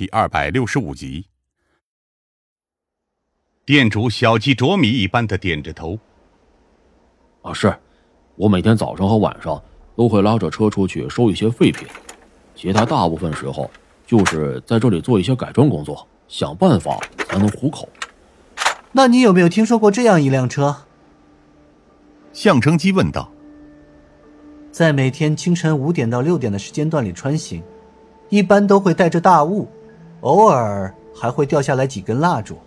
第二百六十五集。店主小鸡啄米一般的点着头。啊，是，我每天早上和晚上都会拉着车出去收一些废品，其他大部分时候就是在这里做一些改装工作，想办法才能糊口。那你有没有听说过这样一辆车？向成基问道。在每天清晨五点到六点的时间段里穿行，一般都会带着大雾，偶尔还会掉下来几根蜡烛。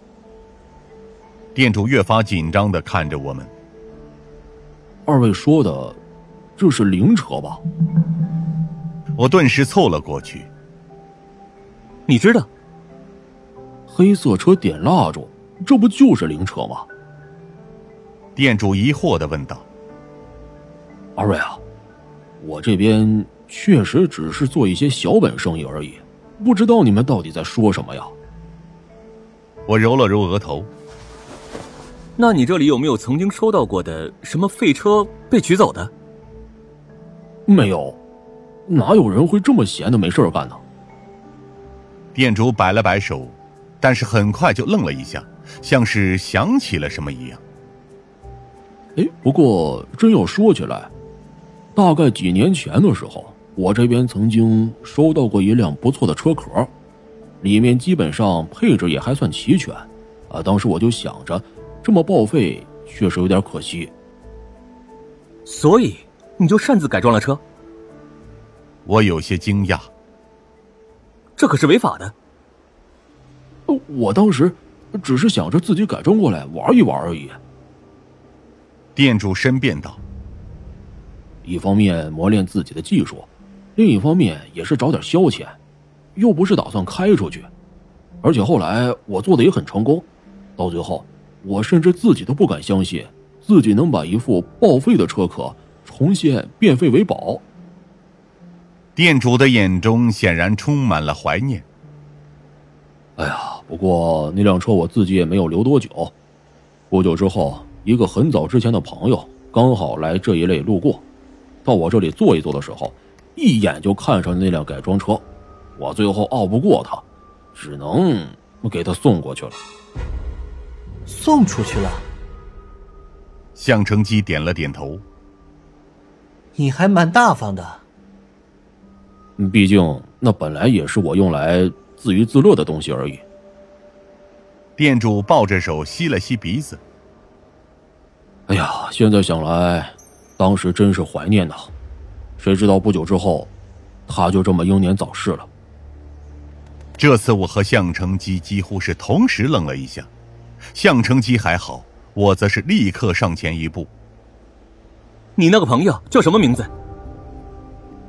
店主越发紧张的看着我们。二位说的，这是灵车吧？我顿时凑了过去。你知道？黑色车点蜡烛，这不就是灵车吗？店主疑惑的问道。二位啊。我这边确实只是做一些小本生意而已，不知道你们到底在说什么呀？我揉了揉额头。那你这里有没有曾经收到过的什么废车被取走的？没有，哪有人会这么闲的没事干呢？店主摆了摆手，但是很快就愣了一下，像是想起了什么一样。哎，不过真要说起来。大概几年前的时候，我这边曾经收到过一辆不错的车壳，里面基本上配置也还算齐全，啊，当时我就想着，这么报废确实有点可惜。所以你就擅自改装了车？我有些惊讶。这可是违法的。我当时只是想着自己改装过来玩一玩而已。店主申辩道。一方面磨练自己的技术，另一方面也是找点消遣，又不是打算开出去。而且后来我做的也很成功，到最后我甚至自己都不敢相信自己能把一副报废的车壳重现变废为宝。店主的眼中显然充满了怀念。哎呀，不过那辆车我自己也没有留多久，不久之后，一个很早之前的朋友刚好来这一类路过。到我这里坐一坐的时候，一眼就看上那辆改装车，我最后拗不过他，只能给他送过去了。送出去了。向成基点了点头。你还蛮大方的。毕竟那本来也是我用来自娱自乐的东西而已。店主抱着手吸了吸鼻子。哎呀，现在想来。当时真是怀念呐，谁知道不久之后，他就这么英年早逝了。这次我和向成基几乎是同时愣了一下，向成基还好，我则是立刻上前一步。你那个朋友叫什么名字？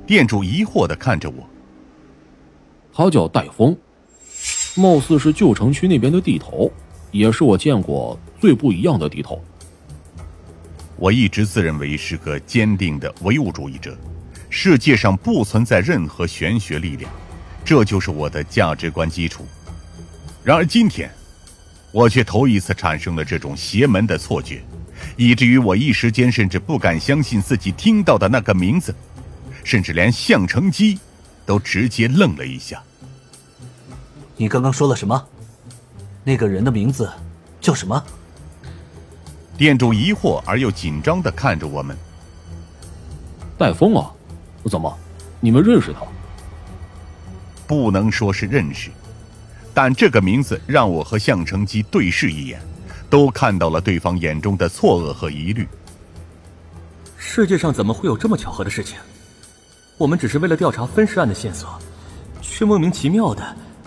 店主疑惑的看着我。他叫戴峰，貌似是旧城区那边的地头，也是我见过最不一样的地头。我一直自认为是个坚定的唯物主义者，世界上不存在任何玄学力量，这就是我的价值观基础。然而今天，我却头一次产生了这种邪门的错觉，以至于我一时间甚至不敢相信自己听到的那个名字，甚至连向成基都直接愣了一下。你刚刚说了什么？那个人的名字叫什么？店主疑惑而又紧张的看着我们。戴峰啊，怎么，你们认识他？不能说是认识，但这个名字让我和向成基对视一眼，都看到了对方眼中的错愕和疑虑。世界上怎么会有这么巧合的事情？我们只是为了调查分尸案的线索，却莫名其妙的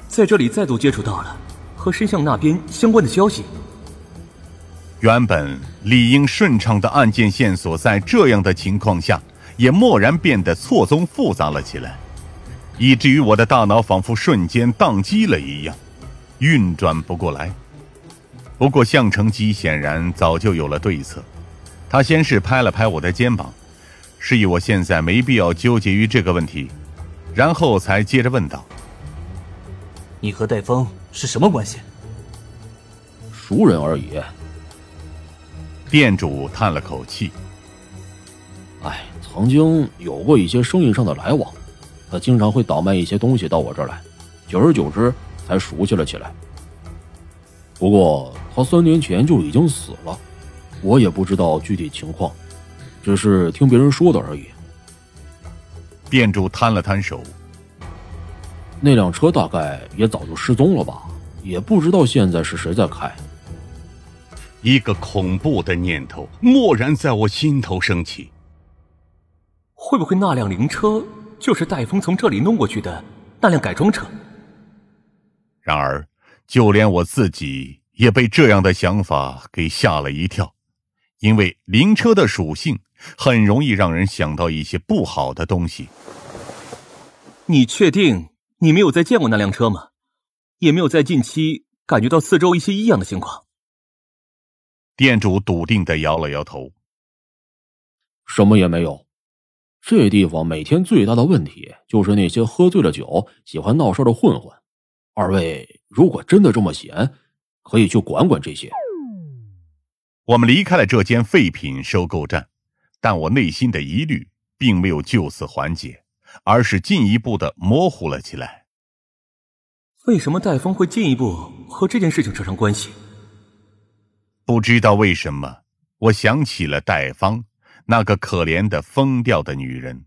在这里再度接触到了和申相那边相关的消息。原本理应顺畅的案件线索，在这样的情况下，也蓦然变得错综复杂了起来，以至于我的大脑仿佛瞬间宕机了一样，运转不过来。不过向成基显然早就有了对策，他先是拍了拍我的肩膀，示意我现在没必要纠结于这个问题，然后才接着问道：“你和戴峰是什么关系？”“熟人而已。”店主叹了口气：“哎，曾经有过一些生意上的来往，他经常会倒卖一些东西到我这儿来，久而久之，才熟悉了起来。不过他三年前就已经死了，我也不知道具体情况，只是听别人说的而已。店主摊了摊手，那辆车大概也早就失踪了吧，也不知道现在是谁在开。一个恐怖的念头蓦然在我心头升起：会不会那辆灵车就是戴峰从这里弄过去的那辆改装车？然而。就连我自己也被这样的想法给吓了一跳，因为灵车的属性很容易让人想到一些不好的东西。你确定你没有再见过那辆车吗？也没有在近期感觉到四周一些异样的情况？店主笃定的摇了摇头：“什么也没有。这地方每天最大的问题就是那些喝醉了酒、喜欢闹事的混混。”二位如果真的这么闲，可以去管管这些。我们离开了这间废品收购站，但我内心的疑虑并没有就此缓解，而是进一步的模糊了起来。为什么戴峰会进一步和这件事情扯上关系？不知道为什么，我想起了戴芳，那个可怜的疯掉的女人。